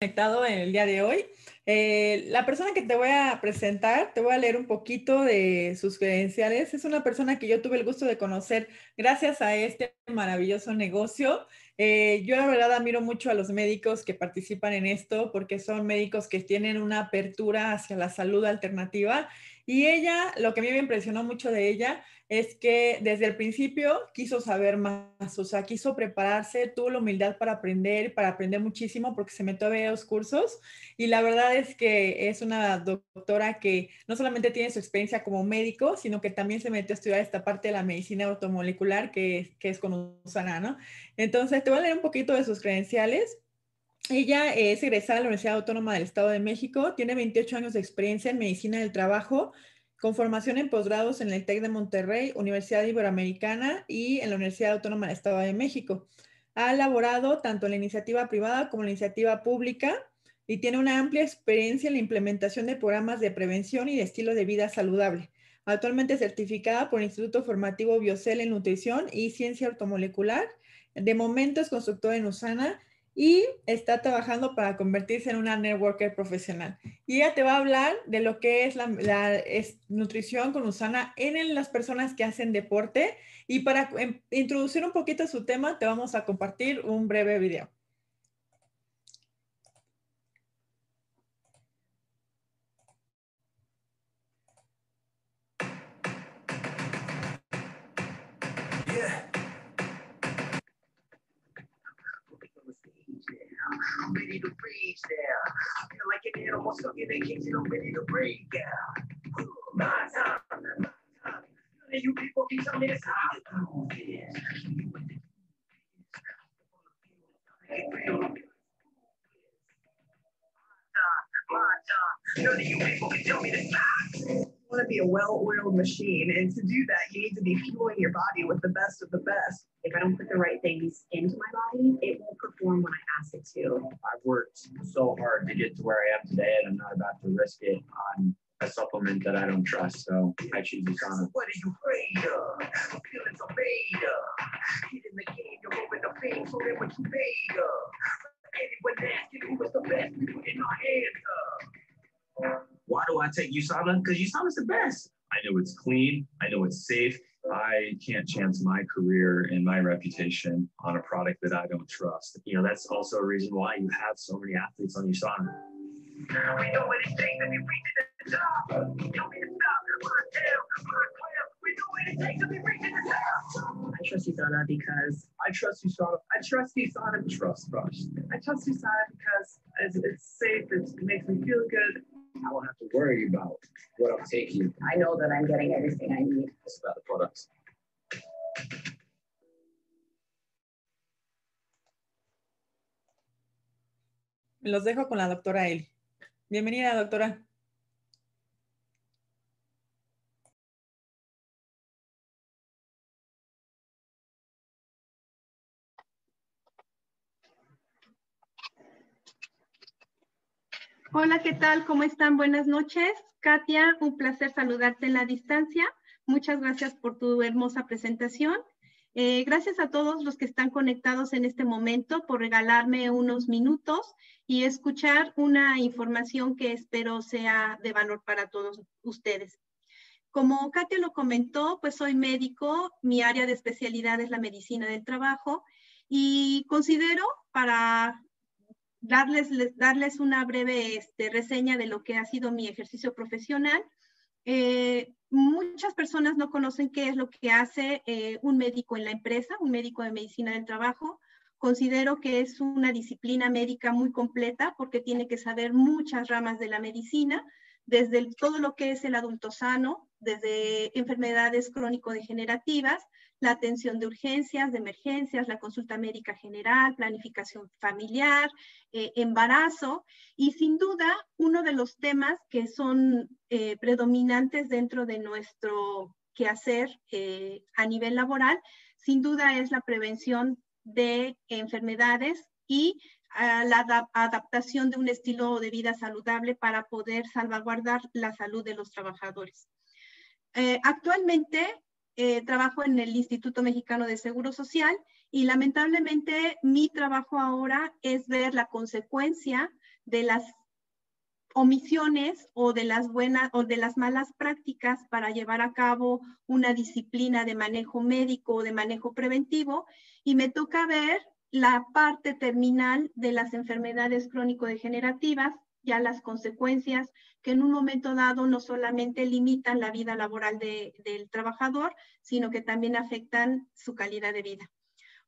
conectado en el día de hoy. Eh, la persona que te voy a presentar, te voy a leer un poquito de sus credenciales. Es una persona que yo tuve el gusto de conocer gracias a este maravilloso negocio. Eh, yo la verdad admiro mucho a los médicos que participan en esto porque son médicos que tienen una apertura hacia la salud alternativa. Y ella, lo que a mí me impresionó mucho de ella es que desde el principio quiso saber más, o sea, quiso prepararse, tuvo la humildad para aprender, para aprender muchísimo porque se metió a varios cursos y la verdad es que es una doctora que no solamente tiene su experiencia como médico, sino que también se metió a estudiar esta parte de la medicina automolecular que, que es con Usana, ¿no? Entonces, te voy a leer un poquito de sus credenciales. Ella es egresada de la Universidad Autónoma del Estado de México, tiene 28 años de experiencia en medicina del trabajo, con formación en posgrados en el TEC de Monterrey, Universidad Iberoamericana y en la Universidad Autónoma del Estado de México. Ha elaborado tanto en la iniciativa privada como en la iniciativa pública y tiene una amplia experiencia en la implementación de programas de prevención y de estilo de vida saludable. Actualmente certificada por el Instituto Formativo Biocel en Nutrición y Ciencia Automolecular. De momento es constructora en USANA y está trabajando para convertirse en una networker profesional. Y ella te va a hablar de lo que es la, nutrición con Usana en las personas que hacen deporte. Y para em, introducir un poquito su tema, te vamos a compartir un breve video. I'm ready to breathe now. I feel like an animal stuck in a cage and I'm ready to breathe now. My time, my time. None of you people can tell me this how to do this. None of you people can tell me to stop want to be a well-oiled machine, and to do that, you need to be fueling your body with the best of the best. If I don't put the right things into my body, it won't perform when I ask it to. I've worked so hard to get to where I am today, and I'm not about to risk it on a supplement that I don't trust. So I choose Usana. What are you afraid of? Uh, Feelings are made uh, of. Get in the game, you're moving the pain, so then uh, what you made of. Anyone asking who was the best, we put in our hands up. Why do I take USANA? Because USANA's the best. I know it's clean. I know it's safe. I can't chance my career and my reputation on a product that I don't trust. You know, that's also a reason why you have so many athletes on USANA. We know what it takes to be reaching the top. Tell me to stop. My tail, my clam. We know what it takes to be reaching the top. I trust USANA because I trust USANA. I trust USANA. Trust trust. I trust USANA because it's, it's safe. It makes me feel good. I don't have to worry about what I'm taking. I know that I'm getting everything I need. It's about the products. Los dejo con la doctora Eli. Bienvenida, doctora. Hola, ¿qué tal? ¿Cómo están? Buenas noches. Katia, un placer saludarte en la distancia. Muchas gracias por tu hermosa presentación. Eh, gracias a todos los que están conectados en este momento por regalarme unos minutos y escuchar una información que espero sea de valor para todos ustedes. Como Katia lo comentó, pues soy médico, mi área de especialidad es la medicina del trabajo y considero para darles, darles una breve este, reseña de lo que ha sido mi ejercicio profesional. Eh, muchas personas no conocen qué es lo que hace eh, un médico en la empresa, un médico de medicina del trabajo. Considero que es una disciplina médica muy completa porque tiene que saber muchas ramas de la medicina, desde todo lo que es el adulto sano, desde enfermedades crónico-degenerativas, la atención de urgencias, de emergencias, la consulta médica general, planificación familiar, eh, embarazo y sin duda uno de los temas que son eh, predominantes dentro de nuestro quehacer eh, a nivel laboral, sin duda es la prevención de enfermedades y la adaptación de un estilo de vida saludable para poder salvaguardar la salud de los trabajadores. actualmente eh, trabajo en el Instituto Mexicano de Seguro Social y lamentablemente mi trabajo ahora es ver la consecuencia de las omisiones o de las buenas o de las malas prácticas para llevar a cabo una disciplina de manejo médico o de manejo preventivo. Y me toca ver la parte terminal de las enfermedades crónico-degenerativas, ya las consecuencias que en un momento dado no solamente limitan la vida laboral del trabajador, sino que también afectan su calidad de vida.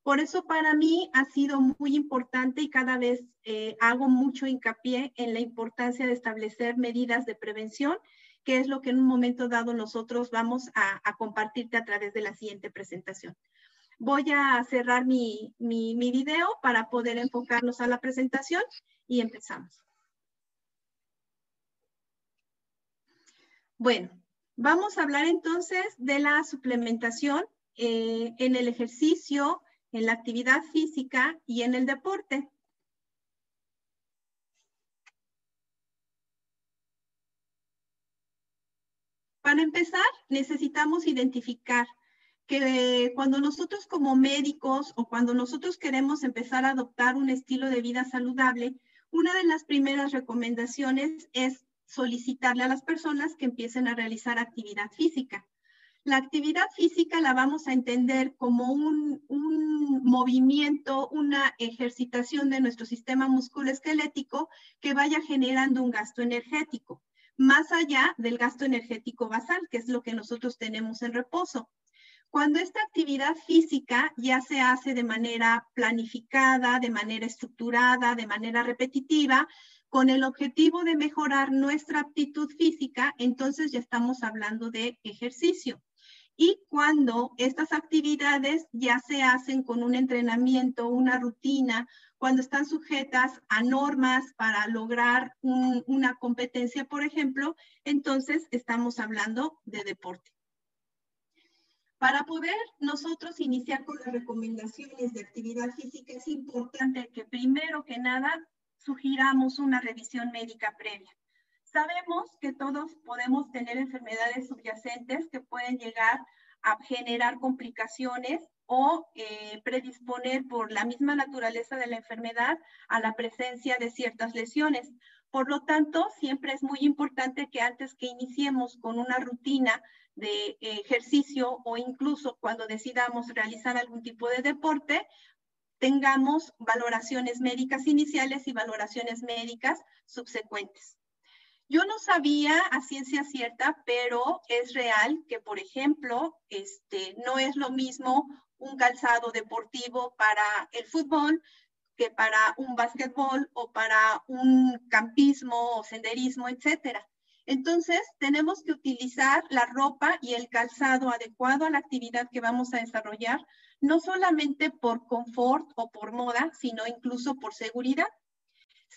Por eso para mí ha sido muy importante y cada vez eh, hago mucho hincapié en la importancia de establecer medidas de prevención, que es lo que en un momento dado nosotros vamos a, compartirte a través de la siguiente presentación. Voy a cerrar mi, mi, mi video para poder enfocarnos a la presentación y empezamos. Bueno, vamos a hablar entonces de la suplementación eh, en el ejercicio en la actividad física y en el deporte. Para empezar, necesitamos identificar que cuando nosotros como médicos o cuando nosotros queremos empezar a adoptar un estilo de vida saludable, una de las primeras recomendaciones es solicitarle a las personas que empiecen a realizar actividad física. La actividad física la vamos a entender como un, movimiento, una ejercitación de nuestro sistema musculoesquelético que vaya generando un gasto energético, más allá del gasto energético basal, que es lo que nosotros tenemos en reposo. Cuando esta actividad física ya se hace de manera planificada, de manera estructurada, de manera repetitiva, con el objetivo de mejorar nuestra aptitud física, entonces ya estamos hablando de ejercicio y cuando estas actividades ya se hacen con un entrenamiento, una rutina, cuando están sujetas a normas para lograr una competencia, por ejemplo, entonces estamos hablando de deporte. Para poder nosotros iniciar con las recomendaciones de actividad física, es importante que primero que nada sugiramos una revisión médica previa. Sabemos que todos podemos tener enfermedades subyacentes que pueden llegar a generar complicaciones o eh, predisponer por la misma naturaleza de la enfermedad a la presencia de ciertas lesiones. Por lo tanto, siempre es muy importante que antes que iniciemos con una rutina de ejercicio o incluso cuando decidamos realizar algún tipo de deporte, tengamos valoraciones médicas iniciales y valoraciones médicas subsecuentes. Yo no sabía a ciencia cierta, pero es real que, por ejemplo, este, no es lo mismo un calzado deportivo para el fútbol que para un básquetbol o para un campismo o senderismo, etcétera. Entonces, tenemos que utilizar la ropa y el calzado adecuado a la actividad que vamos a desarrollar, no solamente por confort o por moda, sino incluso por seguridad.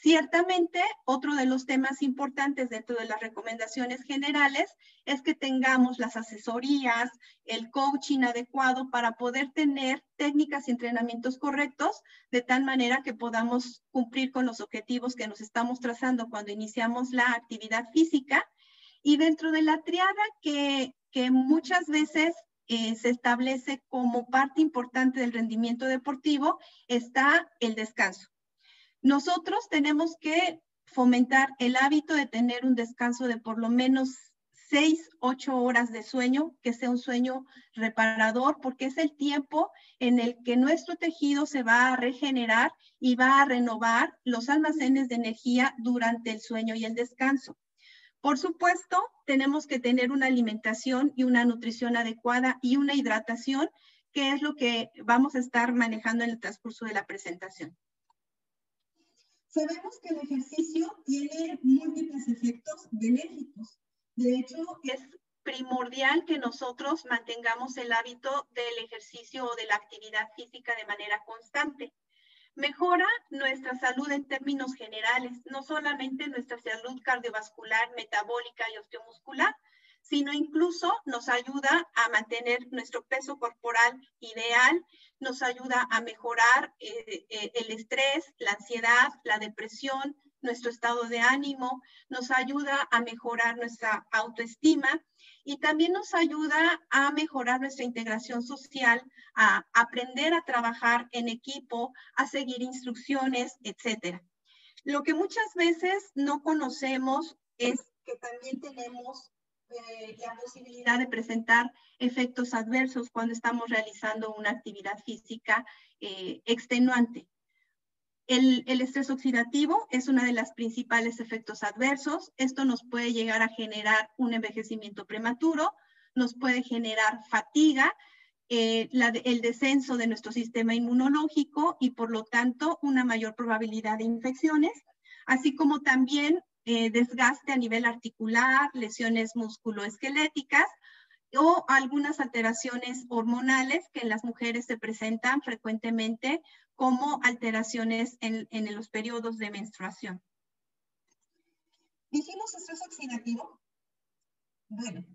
Ciertamente, otro de los temas importantes dentro de las recomendaciones generales es que tengamos las asesorías, el coaching adecuado para poder tener técnicas y entrenamientos correctos de tal manera que podamos cumplir con los objetivos que nos estamos trazando cuando iniciamos la actividad física. Y dentro de la triada que, muchas veces eh, se establece como parte importante del rendimiento deportivo está el descanso. Nosotros tenemos que fomentar el hábito de tener un descanso de por lo menos seis, ocho horas de sueño, que sea un sueño reparador, porque es el tiempo en el que nuestro tejido se va a regenerar y va a renovar los almacenes de energía durante el sueño y el descanso. Por supuesto, tenemos que tener una alimentación y una nutrición adecuada y una hidratación, que es lo que vamos a estar manejando en el transcurso de la presentación. Sabemos que el ejercicio tiene múltiples efectos benéficos. De hecho, es primordial que nosotros mantengamos el hábito del ejercicio o de la actividad física de manera constante. Mejora nuestra salud en términos generales, no solamente nuestra salud cardiovascular, metabólica y osteomuscular, sino incluso nos ayuda a mantener nuestro peso corporal ideal, nos ayuda a mejorar eh, eh, el estrés, la ansiedad, la depresión, nuestro estado de ánimo, nos ayuda a mejorar nuestra autoestima y también nos ayuda a mejorar nuestra integración social, a aprender a trabajar en equipo, a seguir instrucciones, etcétera. Lo que muchas veces no conocemos es que también tenemos eh, la posibilidad de presentar efectos adversos cuando estamos realizando una actividad física eh, extenuante. El, estrés oxidativo es uno de los principales efectos adversos. Esto nos puede llegar a generar un envejecimiento prematuro, nos puede generar fatiga, eh, el descenso de nuestro sistema inmunológico y por lo tanto una mayor probabilidad de infecciones, así como también eh, desgaste a nivel articular, lesiones musculoesqueléticas o algunas alteraciones hormonales que en las mujeres se presentan frecuentemente como alteraciones en, los periodos de menstruación. ¿Dijimos estrés oxidativo? Bueno,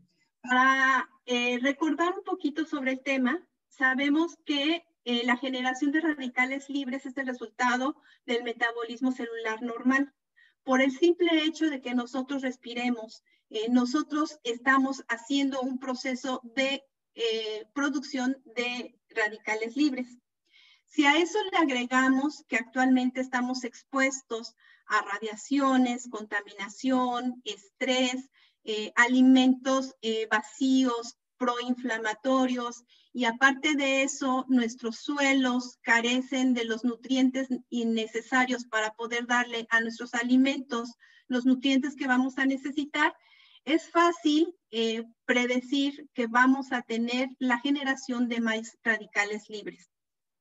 para eh, recordar un poquito sobre el tema, sabemos que eh, la generación de radicales libres es el resultado del metabolismo celular normal. Por el simple hecho de que nosotros respiremos, eh, nosotros estamos haciendo un proceso de producción de radicales libres. Si a eso le agregamos que actualmente estamos expuestos a radiaciones, contaminación, estrés, eh, alimentos eh, vacíos, proinflamatorios, y aparte de eso, nuestros suelos carecen de los nutrientes innecesarios para poder darle a nuestros alimentos los nutrientes que vamos a necesitar, es fácil eh, predecir que vamos a tener la generación de más radicales libres.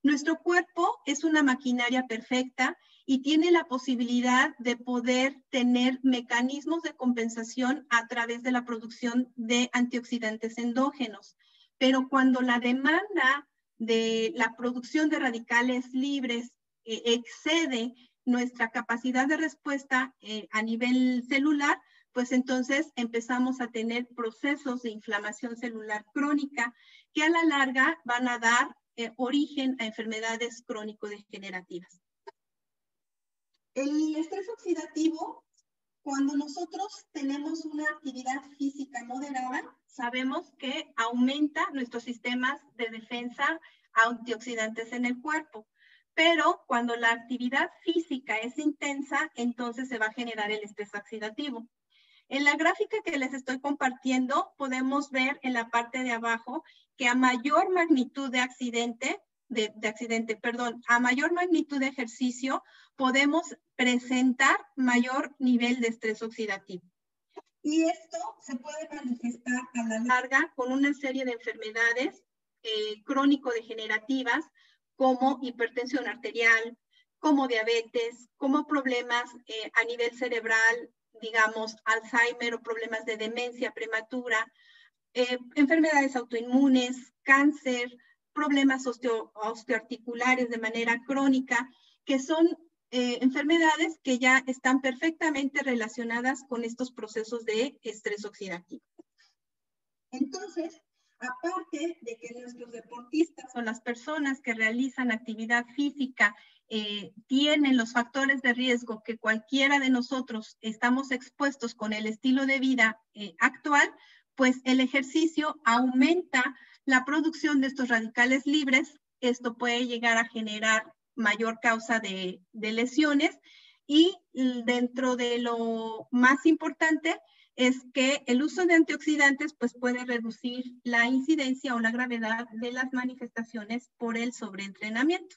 Nuestro cuerpo es una maquinaria perfecta y tiene la posibilidad de poder tener mecanismos de compensación a través de la producción de antioxidantes endógenos. Pero cuando la demanda de la producción de radicales libres eh, excede nuestra capacidad de respuesta eh, a nivel celular, pues entonces empezamos a tener procesos de inflamación celular crónica que a la larga van a dar eh, origen a enfermedades crónico-degenerativas. El estrés oxidativo, cuando nosotros tenemos una actividad física moderada, sabemos que aumenta nuestros sistemas de defensa antioxidantes en el cuerpo. Pero cuando la actividad física es intensa, entonces se va a generar el estrés oxidativo. En la gráfica que les estoy compartiendo, podemos ver en la parte de abajo que a mayor magnitud de accidente, de, accidente, perdón, a mayor magnitud de ejercicio, podemos presentar mayor nivel de estrés oxidativo. Y esto se puede manifestar a la larga con una serie de enfermedades eh, crónico-degenerativas como hipertensión arterial, como diabetes, como problemas eh, a nivel cerebral, digamos, Alzheimer o problemas de demencia prematura, eh, enfermedades autoinmunes, cáncer, problemas osteoarticulares de manera crónica, que son eh, enfermedades que ya están perfectamente relacionadas con estos procesos de estrés oxidativo. Entonces, aparte de que nuestros deportistas o las personas que realizan actividad física eh, tienen los factores de riesgo que cualquiera de nosotros estamos expuestos con el estilo de vida actual, pues el ejercicio aumenta la producción de estos radicales libres. Esto puede llegar a generar mayor causa de, lesiones y dentro de lo más importante es que el uso de antioxidantes pues puede reducir la incidencia o la gravedad de las manifestaciones por el sobreentrenamiento.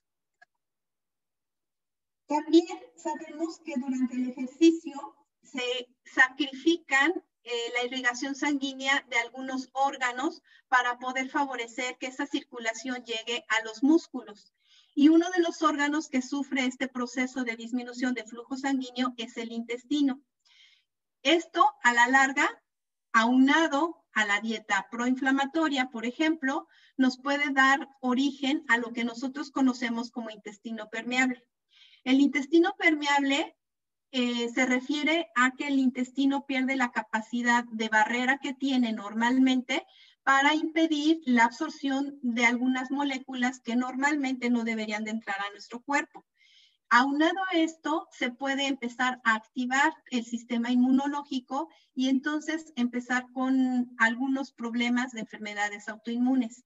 También sabemos que durante el ejercicio se sacrifican eh, la irrigación sanguínea de algunos órganos para poder favorecer que esa circulación llegue a los músculos. Y uno de los órganos que sufre este proceso de disminución de flujo sanguíneo es el intestino. Esto a la larga, aunado a la dieta proinflamatoria, por ejemplo, nos puede dar origen a lo que nosotros conocemos como intestino permeable. El intestino permeable eh, se refiere a que el intestino pierde la capacidad de barrera que tiene normalmente para impedir la absorción de algunas moléculas que normalmente no deberían de entrar a nuestro cuerpo. Aunado a esto, se puede empezar a activar el sistema inmunológico y entonces empezar con algunos problemas de enfermedades autoinmunes.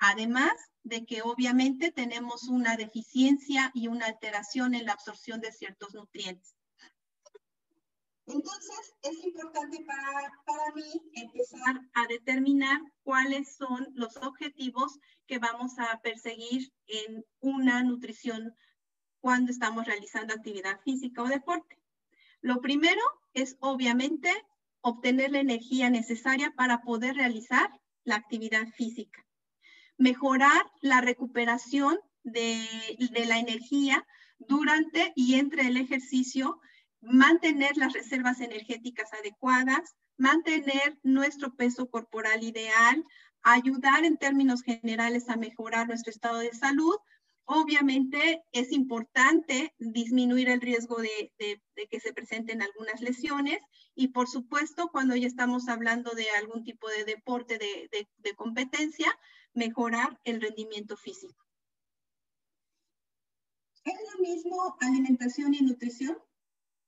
Además de que obviamente tenemos una deficiencia y una alteración en la absorción de ciertos nutrientes. Entonces, es importante para, para mí empezar a determinar cuáles son los objetivos que vamos a perseguir en una nutrición cuando estamos realizando actividad física o deporte. Lo primero es obviamente obtener la energía necesaria para poder realizar la actividad física. Mejorar la recuperación de, de la energía durante y entre el ejercicio mantener las reservas energéticas adecuadas, mantener nuestro peso corporal ideal, ayudar en términos generales a mejorar nuestro estado de salud. Obviamente es importante disminuir el riesgo de, que se presenten algunas lesiones y por supuesto cuando ya estamos hablando de algún tipo de deporte de competencia, mejorar el rendimiento físico. ¿Es lo mismo alimentación y nutrición?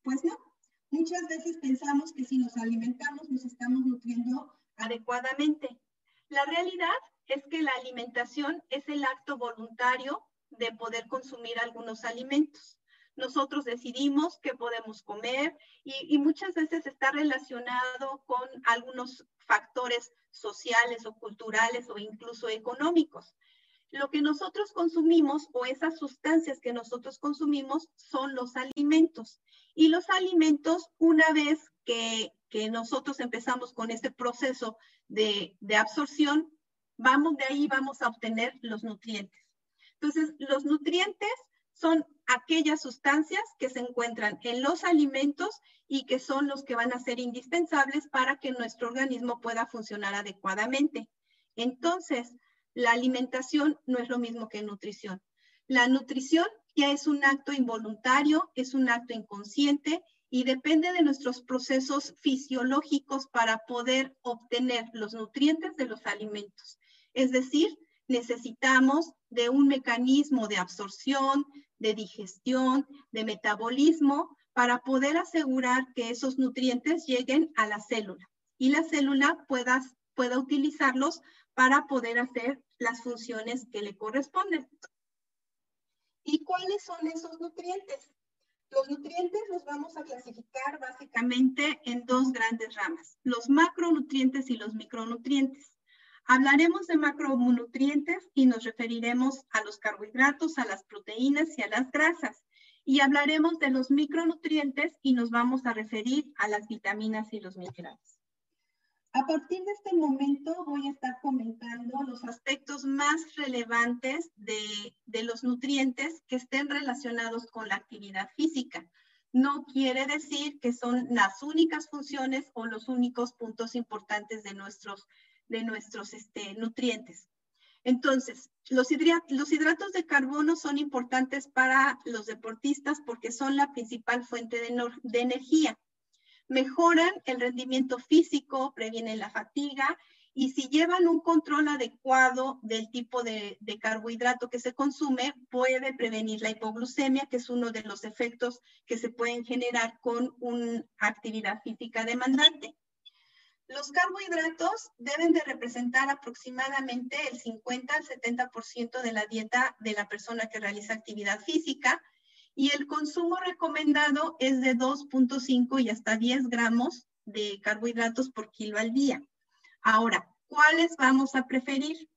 Pues no. Muchas veces pensamos que si nos alimentamos nos estamos nutriendo adecuadamente. La realidad es que la alimentación es el acto voluntario de poder consumir algunos alimentos. Nosotros decidimos qué podemos comer y, y, muchas veces está relacionado con algunos factores sociales o culturales o incluso económicos lo que nosotros consumimos o esas sustancias que nosotros consumimos son los alimentos. Y los alimentos, una vez que, nosotros empezamos con este proceso de, de absorción, vamos de ahí, vamos a obtener los nutrientes. Entonces, los nutrientes son aquellas sustancias que se encuentran en los alimentos y que son los que van a ser indispensables para que nuestro organismo pueda funcionar adecuadamente. Entonces, la alimentación no es lo mismo que nutrición. La nutrición ya es un acto involuntario, es un acto inconsciente y depende de nuestros procesos fisiológicos para poder obtener los nutrientes de los alimentos. Es decir, necesitamos de un mecanismo de absorción, de digestión, de metabolismo para poder asegurar que esos nutrientes lleguen a la célula y la célula pueda, pueda utilizarlos para poder hacer las funciones que le corresponden. ¿Y cuáles son esos nutrientes? Los nutrientes los vamos a clasificar básicamente en dos grandes ramas, los macronutrientes y los micronutrientes. Hablaremos de macronutrientes y nos referiremos a los carbohidratos, a las proteínas y a las grasas. Y hablaremos de los micronutrientes y nos vamos a referir a las vitaminas y los minerales. A partir de este momento voy a estar comentando los aspectos más relevantes de, los nutrientes que estén relacionados con la actividad física. No quiere decir que son las únicas funciones o los únicos puntos importantes de nuestros, de nuestros este, nutrientes. Entonces, los, los, hidratos de carbono son importantes para los deportistas porque son la principal fuente de, de energía mejoran el rendimiento físico, previenen la fatiga y si llevan un control adecuado del tipo de, carbohidrato que se consume, puede prevenir la hipoglucemia, que es uno de los efectos que se pueden generar con una actividad física demandante. Los carbohidratos deben de representar aproximadamente el 50 al 70% de la dieta de la persona que realiza actividad física y el consumo recomendado es de 2.5 y hasta 10 gramos de carbohidratos por kilo al día. Ahora, ¿cuáles vamos a preferir?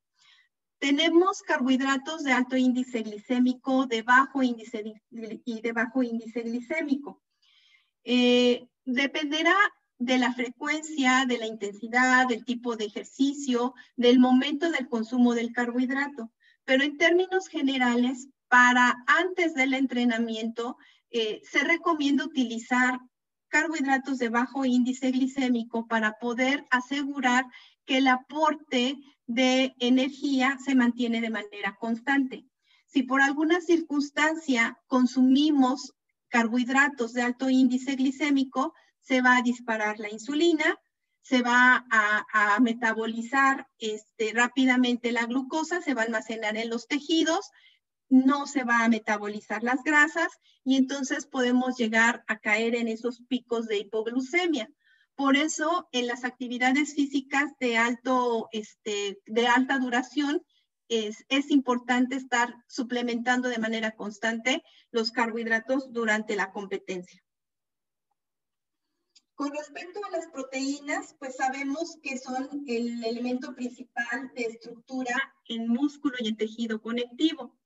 Tenemos carbohidratos de alto índice glicémico, de bajo índice y de bajo índice glicémico. Eh, dependerá de la frecuencia, de la intensidad, del tipo de ejercicio, del momento del consumo del carbohidrato. Pero en términos generales, para antes del entrenamiento, eh, se recomienda utilizar carbohidratos de bajo índice glicémico para poder asegurar que el aporte de energía se mantiene de manera constante. Si por alguna circunstancia consumimos carbohidratos de alto índice glicémico, se va a disparar la insulina, se va a, metabolizar este, rápidamente la glucosa, se va a almacenar en los tejidos no se va a metabolizar las grasas y entonces podemos llegar a caer en esos picos de hipoglucemia. Por eso, en las actividades físicas de, alto, este, de alta duración, es, es, importante estar suplementando de manera constante los carbohidratos durante la competencia. Con respecto a las proteínas, pues sabemos que son el elemento principal de estructura en músculo y en tejido conectivo.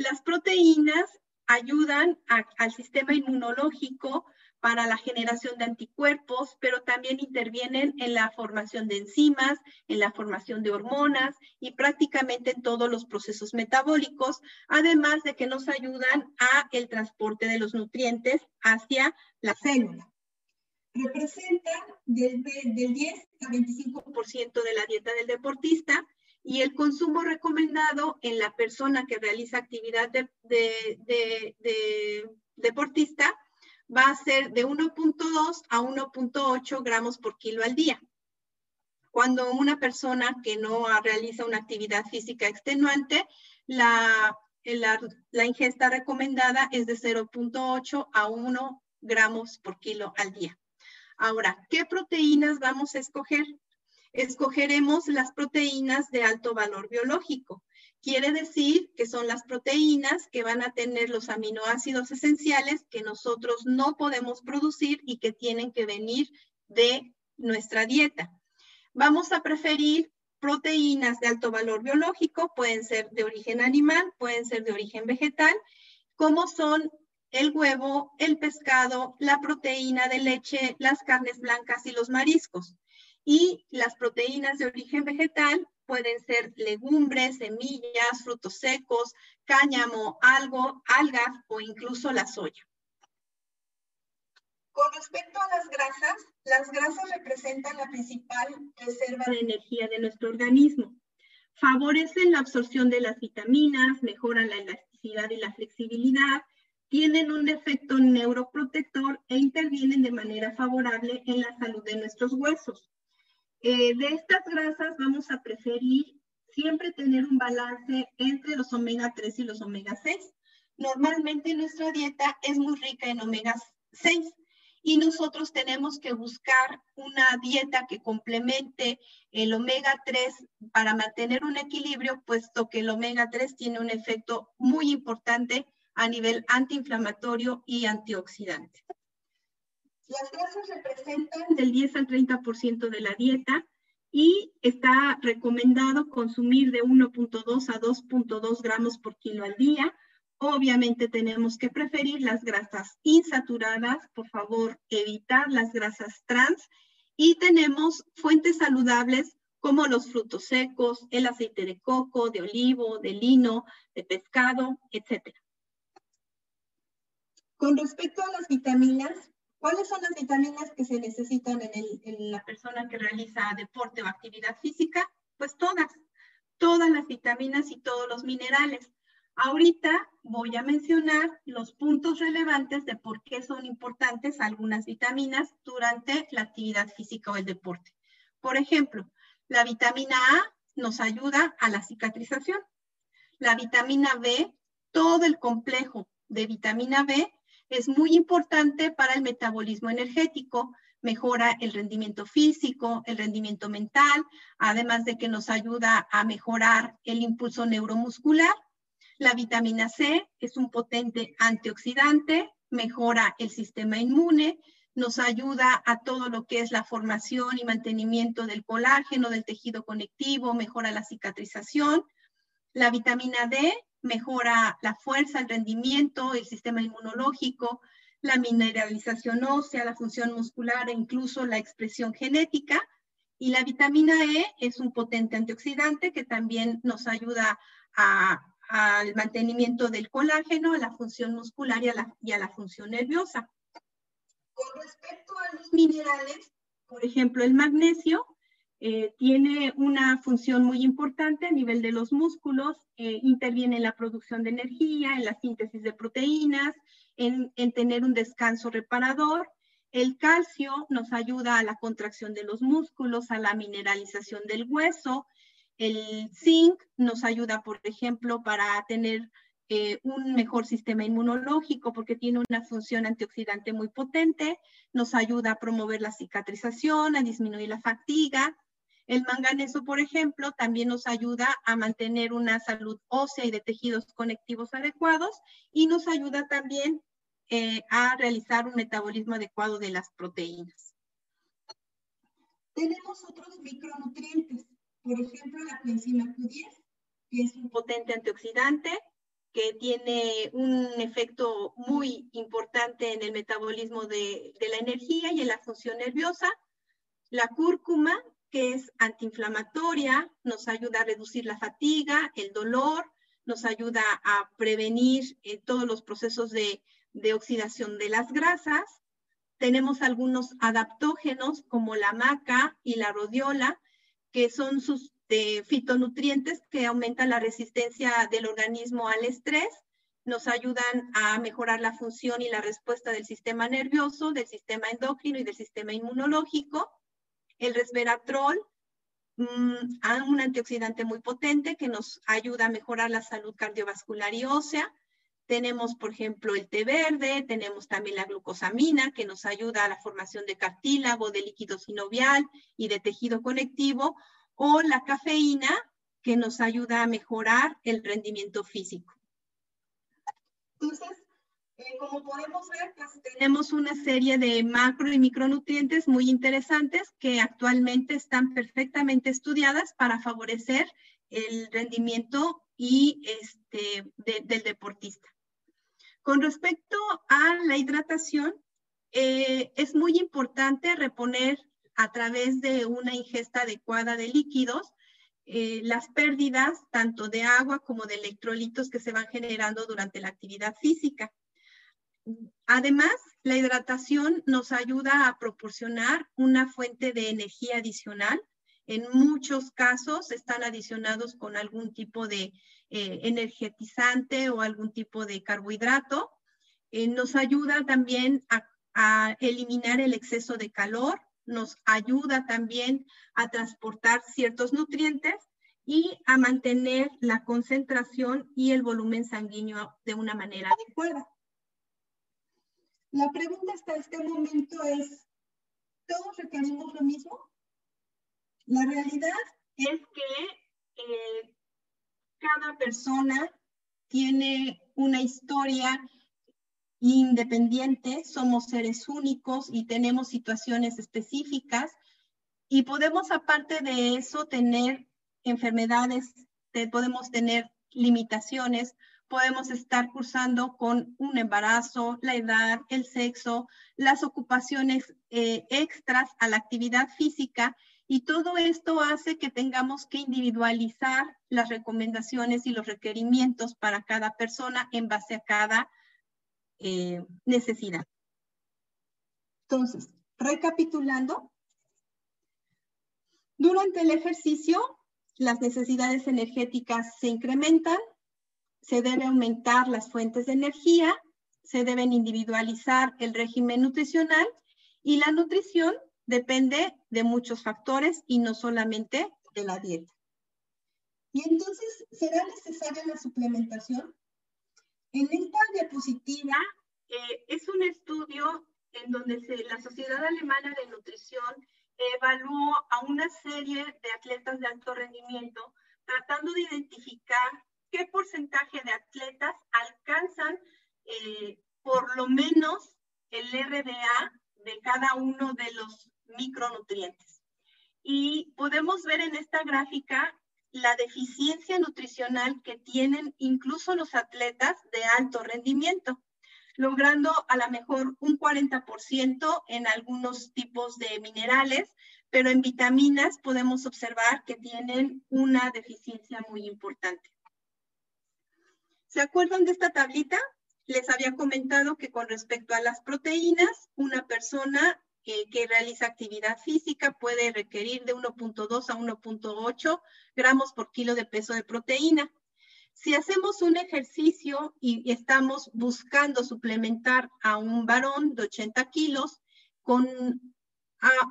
Las proteínas ayudan al sistema inmunológico para la generación de anticuerpos, pero también intervienen en la formación de enzimas, en la formación de hormonas y prácticamente en todos los procesos metabólicos, además de que nos ayudan a el transporte de los nutrientes hacia la célula. Representan del, 10 a 25% de la dieta del deportista y el consumo recomendado en la persona que realiza actividad de, de deportista va a ser de 1.2 a 1.8 gramos por kilo al día. Cuando una persona que no realiza una actividad física extenuante, la, ingesta recomendada es de 0.8 a 1 gramos por kilo al día. Ahora, ¿qué proteínas vamos a escoger? Escogeremos las proteínas de alto valor biológico. Quiere decir que son las proteínas que van a tener los aminoácidos esenciales que nosotros no podemos producir y que tienen que venir de nuestra dieta. Vamos a preferir proteínas de alto valor biológico, pueden ser de origen animal, pueden ser de origen vegetal, como son el huevo, el pescado, la proteína de leche, las carnes blancas y los mariscos. Y las proteínas de origen vegetal pueden ser legumbres, semillas, frutos secos, cáñamo, algo, algas o incluso la soya. Con respecto a las grasas, las grasas representan la principal reserva de energía de nuestro organismo. Favorecen la absorción de las vitaminas, mejoran la elasticidad y la flexibilidad, tienen un efecto neuroprotector e intervienen de manera favorable en la salud de nuestros huesos. Eh, de estas grasas vamos a preferir siempre tener un balance entre los omega 3 y los omega 6. Normalmente nuestra dieta es muy rica en omega 6 y nosotros tenemos que buscar una dieta que complemente el omega 3 para mantener un equilibrio, puesto que el omega 3 tiene un efecto muy importante a nivel antiinflamatorio y antioxidante. Las grasas representan del 10 al 30% de la dieta y está recomendado consumir de 1.2 a 2.2 gramos por kilo al día. Obviamente tenemos que preferir las grasas insaturadas, por favor, evitar las grasas trans y tenemos fuentes saludables como los frutos secos, el aceite de coco, de olivo, de lino, de pescado, etc. Con respecto a las vitaminas, ¿Cuáles son las vitaminas que se necesitan en, la persona que realiza deporte o actividad física? Pues todas, todas las vitaminas y todos los minerales. Ahorita voy a mencionar los puntos relevantes de por qué son importantes algunas vitaminas durante la actividad física o el deporte. Por ejemplo, la vitamina A nos ayuda a la cicatrización. La vitamina B, todo el complejo de vitamina B es muy importante para el metabolismo energético, mejora el rendimiento físico, el rendimiento mental, además de que nos ayuda a mejorar el impulso neuromuscular. La vitamina C es un potente antioxidante, mejora el sistema inmune, nos ayuda a todo lo que es la formación y mantenimiento del colágeno, del tejido conectivo, mejora la cicatrización. La vitamina D mejora la fuerza, el rendimiento, el sistema inmunológico, la mineralización ósea, la función muscular e incluso la expresión genética. Y la vitamina E es un potente antioxidante que también nos ayuda al mantenimiento del colágeno, a la función muscular y a la, función nerviosa. Con respecto a los minerales, por ejemplo, el magnesio eh, tiene una función muy importante a nivel de los músculos, eh, interviene en la producción de energía, en la síntesis de proteínas, en, en, tener un descanso reparador. El calcio nos ayuda a la contracción de los músculos, a la mineralización del hueso. El zinc nos ayuda, por ejemplo, para tener eh, un mejor sistema inmunológico porque tiene una función antioxidante muy potente, nos ayuda a promover la cicatrización, a disminuir la fatiga, el manganeso, por ejemplo, también nos ayuda a mantener una salud ósea y de tejidos conectivos adecuados y nos ayuda también eh, a realizar un metabolismo adecuado de las proteínas. Tenemos otros micronutrientes, por ejemplo, la coenzima Q10, que es un potente antioxidante, que tiene un efecto muy importante en el metabolismo de, de la energía y en la función nerviosa. La cúrcuma, que es antiinflamatoria, nos ayuda a reducir la fatiga, el dolor, nos ayuda a prevenir eh, todos los procesos de, de, oxidación de las grasas. Tenemos algunos adaptógenos como la maca y la rodiola, que son sus de fitonutrientes que aumentan la resistencia del organismo al estrés, nos ayudan a mejorar la función y la respuesta del sistema nervioso, del sistema endocrino y del sistema inmunológico. El resveratrol, mmm, un antioxidante muy potente que nos ayuda a mejorar la salud cardiovascular y ósea. Tenemos, por ejemplo, el té verde, tenemos también la glucosamina, que nos ayuda a la formación de cartílago, de líquido sinovial y de tejido conectivo, o la cafeína, que nos ayuda a mejorar el rendimiento físico. Entonces, eh, como podemos ver, pues, tenemos una serie de macro y micronutrientes muy interesantes que actualmente están perfectamente estudiadas para favorecer el rendimiento y este, del deportista. Con respecto a la hidratación, eh, es muy importante reponer a través de una ingesta adecuada de líquidos eh, las pérdidas tanto de agua como de electrolitos que se van generando durante la actividad física. Además, la hidratación nos ayuda a proporcionar una fuente de energía adicional. En muchos casos están adicionados con algún tipo de eh, energetizante o algún tipo de carbohidrato. Eh, nos ayuda también a, a eliminar el exceso de calor nos ayuda también a transportar ciertos nutrientes y a mantener la concentración y el volumen sanguíneo de una manera adecuada. La pregunta hasta este momento es, ¿todos requerimos lo mismo? La realidad es que eh, cada persona tiene una historia independiente, somos seres únicos y tenemos situaciones específicas y podemos aparte de eso tener enfermedades, podemos tener limitaciones, podemos estar cursando con un embarazo, la edad, el sexo, las ocupaciones eh, extras a la actividad física y todo esto hace que tengamos que individualizar las recomendaciones y los requerimientos para cada persona en base a cada eh, necesidad. Entonces, recapitulando, durante el ejercicio, las necesidades energéticas se incrementan, se debe aumentar las fuentes de energía, se deben individualizar el régimen nutricional y la nutrición depende de muchos factores y no solamente de la dieta. Y entonces, ¿será necesaria la suplementación? En esta diapositiva eh, es un estudio en donde la Sociedad Alemana de Nutrición evaluó a una serie de atletas de alto rendimiento tratando de identificar qué porcentaje de atletas alcanzan eh, por lo menos el RDA de cada uno de los micronutrientes. Y podemos ver en esta gráfica la deficiencia nutricional que tienen incluso los atletas de alto rendimiento, logrando a lo mejor un 40% en algunos tipos de minerales, pero en vitaminas podemos observar que tienen una deficiencia muy importante. ¿Se acuerdan de esta tablita? Les había comentado que con respecto a las proteínas, una persona que realiza actividad física puede requerir de 1.2 a 1.8 gramos por kilo de peso de proteína. Si hacemos un ejercicio y estamos buscando suplementar a un varón de 80 kilos con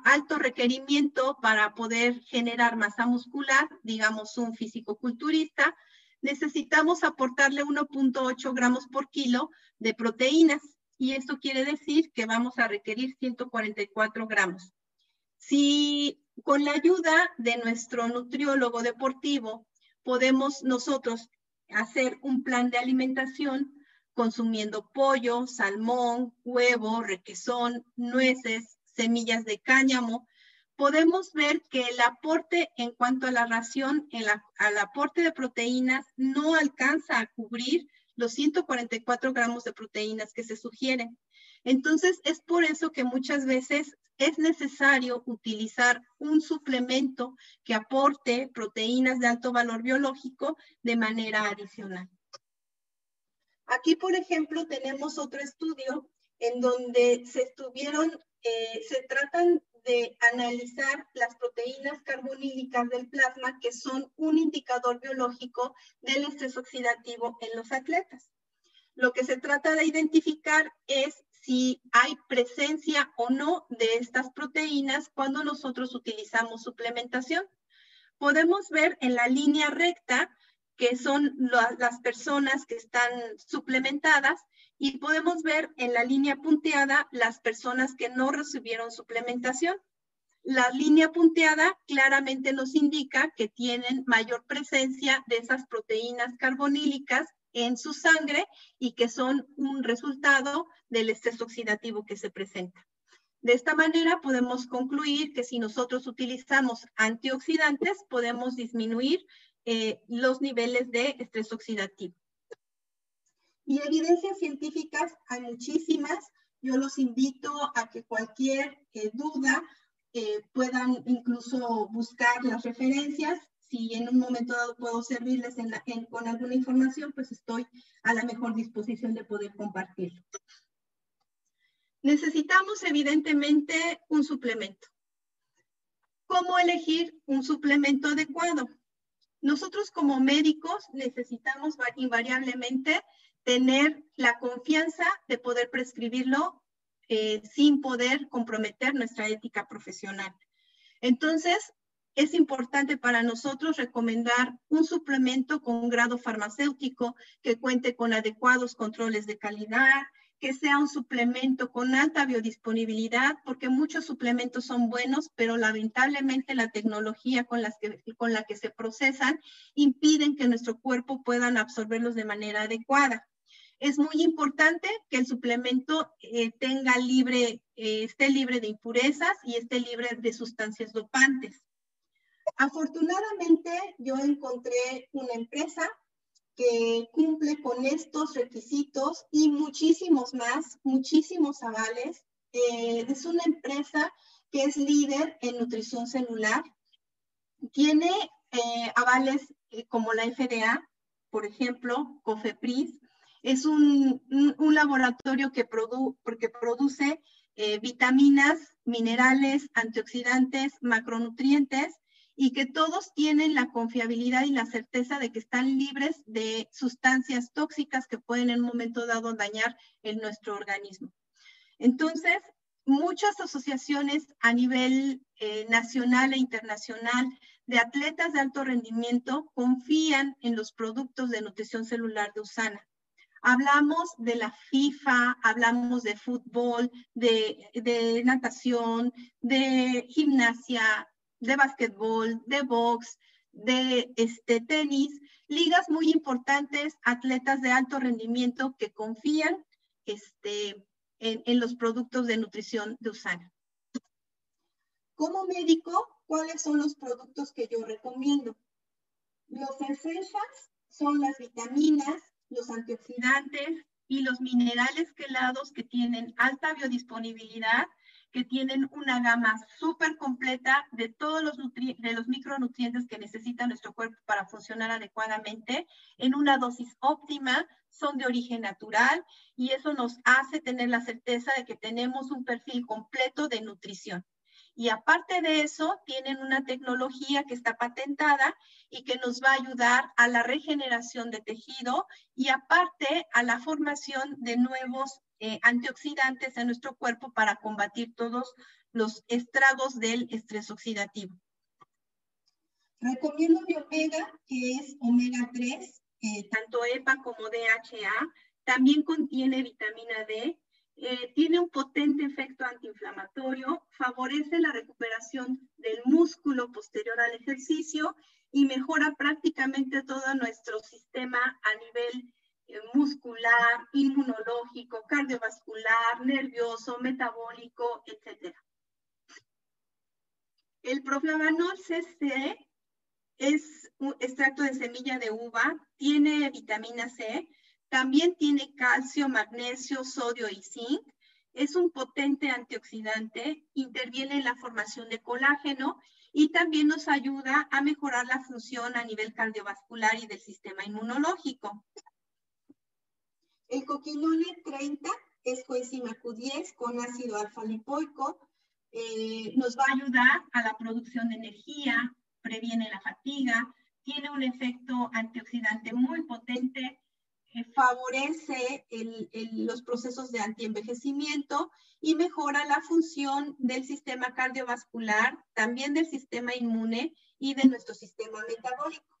alto requerimiento para poder generar masa muscular, digamos un físico-culturista, necesitamos aportarle 1.8 gramos por kilo de proteínas y esto quiere decir que vamos a requerir 144 gramos. Si con la ayuda de nuestro nutriólogo deportivo podemos nosotros hacer un plan de alimentación consumiendo pollo, salmón, huevo, requesón, nueces, semillas de cáñamo, podemos ver que el aporte en cuanto a la ración, el, al aporte de proteínas, no alcanza a cubrir los 144 gramos de proteínas que se sugieren. Entonces, es por eso que muchas veces es necesario utilizar un suplemento que aporte proteínas de alto valor biológico de manera adicional. Aquí, por ejemplo, tenemos otro estudio en donde se estuvieron, eh, se tratan de analizar las proteínas carbonílicas del plasma, que son un indicador biológico del estrés oxidativo en los atletas. Lo que se trata de identificar es si hay presencia o no de estas proteínas cuando nosotros utilizamos suplementación. Podemos ver en la línea recta que son las personas que están suplementadas y podemos ver en la línea punteada las personas que no recibieron suplementación. La línea punteada claramente nos indica que tienen mayor presencia de esas proteínas carbonílicas en su sangre y que son un resultado del estrés oxidativo que se presenta. De esta manera podemos concluir que si nosotros utilizamos antioxidantes podemos disminuir eh, los niveles de estrés oxidativo. Y evidencias científicas hay muchísimas. Yo los invito a que cualquier eh, duda eh, puedan incluso buscar las referencias. Si en un momento dado puedo servirles con alguna información, pues estoy a la mejor disposición de poder compartirlo. Necesitamos evidentemente un suplemento. ¿Cómo elegir un suplemento adecuado? Nosotros como médicos necesitamos invariablemente tener la confianza de poder prescribirlo eh, sin poder comprometer nuestra ética profesional. Entonces, es importante para nosotros recomendar un suplemento con un grado farmacéutico que cuente con adecuados controles de calidad, que sea un suplemento con alta biodisponibilidad, porque muchos suplementos son buenos, pero lamentablemente la tecnología con, con la que se procesan impiden que nuestro cuerpo puedan absorberlos de manera adecuada. Es muy importante que el suplemento eh, tenga libre, eh, esté libre de impurezas y esté libre de sustancias dopantes. Afortunadamente, yo encontré una empresa que cumple con estos requisitos y muchísimos más, muchísimos avales. Eh, es una empresa que es líder en nutrición celular. Tiene avales como la FDA, por ejemplo, COFEPRIS. Es un, laboratorio que, porque produce vitaminas, minerales, antioxidantes, macronutrientes y que todos tienen la confiabilidad y la certeza de que están libres de sustancias tóxicas que pueden en un momento dado dañar en nuestro organismo. Entonces, muchas asociaciones a nivel eh, nacional e internacional de atletas de alto rendimiento confían en los productos de nutrición celular de Usana. Hablamos de la FIFA, hablamos de fútbol, de, de natación, de gimnasia, de básquetbol, de box, de este, tenis, ligas muy importantes, atletas de alto rendimiento que confían este, en, los productos de nutrición de Usana. Como médico, ¿cuáles son los productos que yo recomiendo? Los essentials son las vitaminas, los antioxidantes y los minerales quelados que tienen alta biodisponibilidad que tienen una gama súper completa de todos los, de los micronutrientes que necesita nuestro cuerpo para funcionar adecuadamente en una dosis óptima, son de origen natural y eso nos hace tener la certeza de que tenemos un perfil completo de nutrición. Y aparte de eso, tienen una tecnología que está patentada y que nos va a ayudar a la regeneración de tejido y aparte a la formación de nuevos eh, antioxidantes en nuestro cuerpo para combatir todos los estragos del estrés oxidativo. Recomiendo mi omega, que es omega 3, eh, tanto EPA como DHA. También contiene vitamina D. Eh, tiene un potente efecto antiinflamatorio, favorece la recuperación del músculo posterior al ejercicio y mejora prácticamente todo nuestro sistema a nivel muscular, inmunológico, cardiovascular, nervioso, metabólico, etc. El proflavanol CC es un extracto de semilla de uva, tiene vitamina C, también tiene calcio, magnesio, sodio y zinc. Es un potente antioxidante, interviene en la formación de colágeno y también nos ayuda a mejorar la función a nivel cardiovascular y del sistema inmunológico. El coquinone 30 es coenzima Q10 con ácido alfa-lipoico. Eh, nos va a ayudar a la producción de energía, previene la fatiga, tiene un efecto antioxidante muy potente favorece los procesos de antienvejecimiento y mejora la función del sistema cardiovascular, también del sistema inmune y de nuestro sistema metabólico.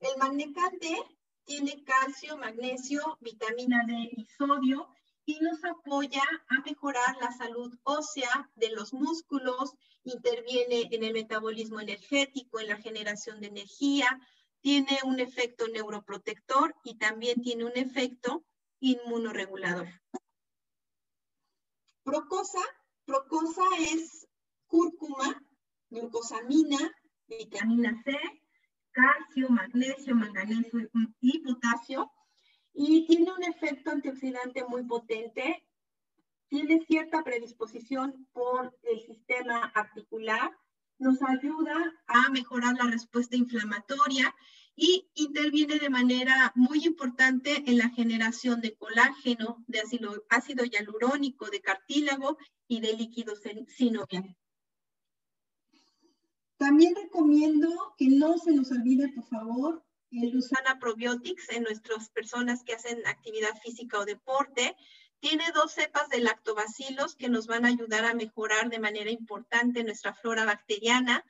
El magnecate tiene calcio, magnesio, vitamina D y sodio y nos apoya a mejorar la salud ósea de los músculos, interviene en el metabolismo energético, en la generación de energía, tiene un efecto neuroprotector y también tiene un efecto inmunoregulador. Procosa, procosa es cúrcuma, glucosamina, vitamina C, calcio, magnesio, manganeso y potasio. Y tiene un efecto antioxidante muy potente. Tiene cierta predisposición por el sistema articular nos ayuda a mejorar la respuesta inflamatoria y interviene de manera muy importante en la generación de colágeno, de ácido, hialurónico, de cartílago y de líquido sinovial. También recomiendo que no se nos olvide, por favor, el usar Probiotics en nuestras personas que hacen actividad física o deporte. Tiene dos cepas de lactobacilos que nos van a ayudar a mejorar de manera importante nuestra flora bacteriana.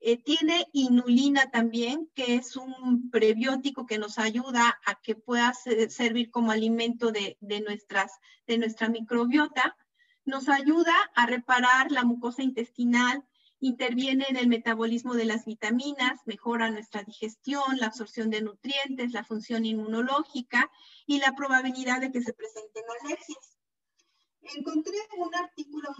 Eh, tiene inulina también, que es un prebiótico que nos ayuda a que pueda servir como alimento de, de nuestra microbiota. Nos ayuda a reparar la mucosa intestinal, interviene en el metabolismo de las vitaminas, mejora nuestra digestión, la absorción de nutrientes, la función inmunológica y la probabilidad de que se presenten alergias. Encontré un artículo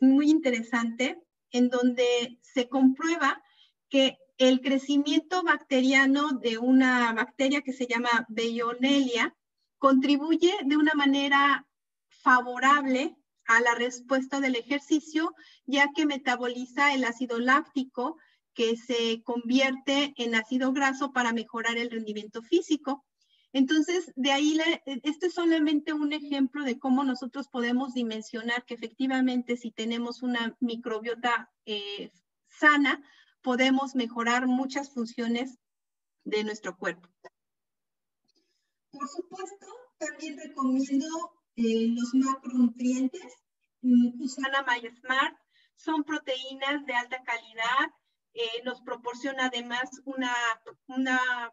muy, interesante en donde se comprueba que el crecimiento bacteriano de una bacteria que se llama Veillonella contribuye de una manera favorable a la respuesta del ejercicio, ya que metaboliza el ácido láctico que se convierte en ácido graso para mejorar el rendimiento físico. Entonces, de ahí, este es solamente un ejemplo de cómo nosotros podemos dimensionar que efectivamente si tenemos una microbiota eh, sana, podemos mejorar muchas funciones de nuestro cuerpo. Por supuesto, también recomiendo eh, los macronutrientes, Usana MySmart, son proteínas de alta calidad, eh, nos proporciona además una, una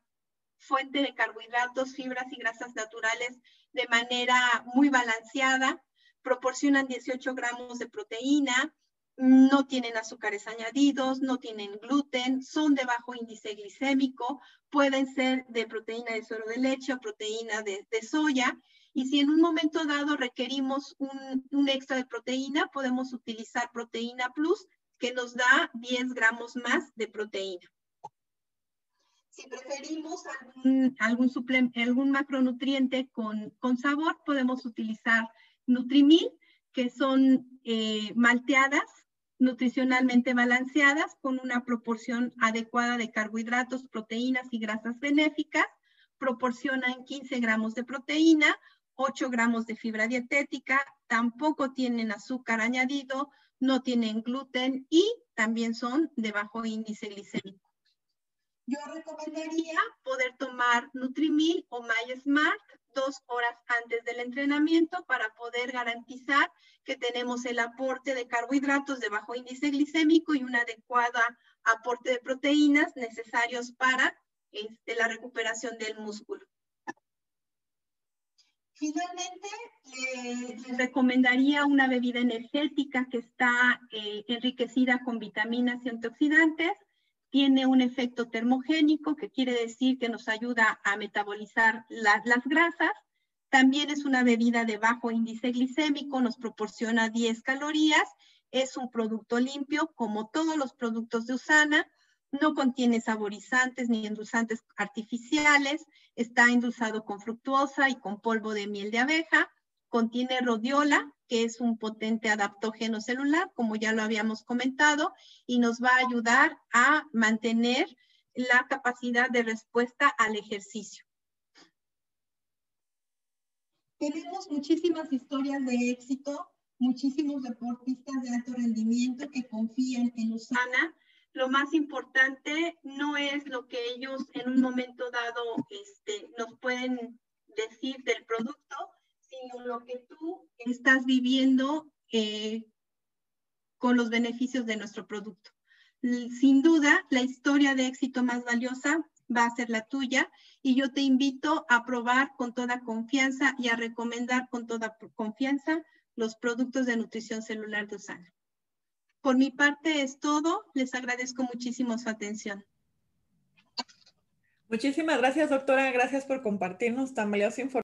fuente de carbohidratos, fibras y grasas naturales de manera muy balanceada, proporcionan 18 gramos de proteína, no tienen azúcares añadidos, no tienen gluten, son de bajo índice glicémico, pueden ser de proteína de suero de leche o proteína de, de soya y si en un momento dado requerimos un, extra de proteína, podemos utilizar proteína plus, que nos da 10 gramos más de proteína. Si preferimos algún, algún, algún macronutriente con, con, sabor, podemos utilizar Nutrimil, que son eh, malteadas nutricionalmente balanceadas con una proporción adecuada de carbohidratos, proteínas y grasas benéficas. Proporcionan 15 gramos de proteína, 8 gramos de fibra dietética, tampoco tienen azúcar añadido, no tienen gluten y también son de bajo índice glicémico. Yo recomendaría poder tomar Nutrimil o MySmart dos horas antes del entrenamiento para poder garantizar que tenemos el aporte de carbohidratos de bajo índice glicémico y un adecuado aporte de proteínas necesarios para este, la recuperación del músculo. Finalmente, les recomendaría una bebida energética que está eh, enriquecida con vitaminas y antioxidantes. Tiene un efecto termogénico, que quiere decir que nos ayuda a metabolizar las grasas. También es una bebida de bajo índice glicémico, nos proporciona 10 calorías Es un producto limpio, como todos los productos de Usana. No contiene saborizantes ni endulzantes artificiales. Está endulzado con fructuosa y con polvo de miel de abeja. Contiene rodiola, que es un potente adaptógeno celular, como ya lo habíamos comentado, y nos va a ayudar a mantener la capacidad de respuesta al ejercicio. Tenemos muchísimas historias de éxito, muchísimos deportistas de alto rendimiento que confían en Usana. Lo más importante no es lo que ellos en un momento dado este, nos pueden decir del producto, sino lo que tú estás viviendo eh, con los beneficios de nuestro producto. Sin duda, la historia de éxito más valiosa va a ser la tuya y yo te invito a probar con toda confianza y a recomendar con toda confianza los productos de nutrición celular de Usana. Por mi parte es todo. Les agradezco muchísimo su atención. Muchísimas gracias, doctora. Gracias por compartirnos tan valiosa información.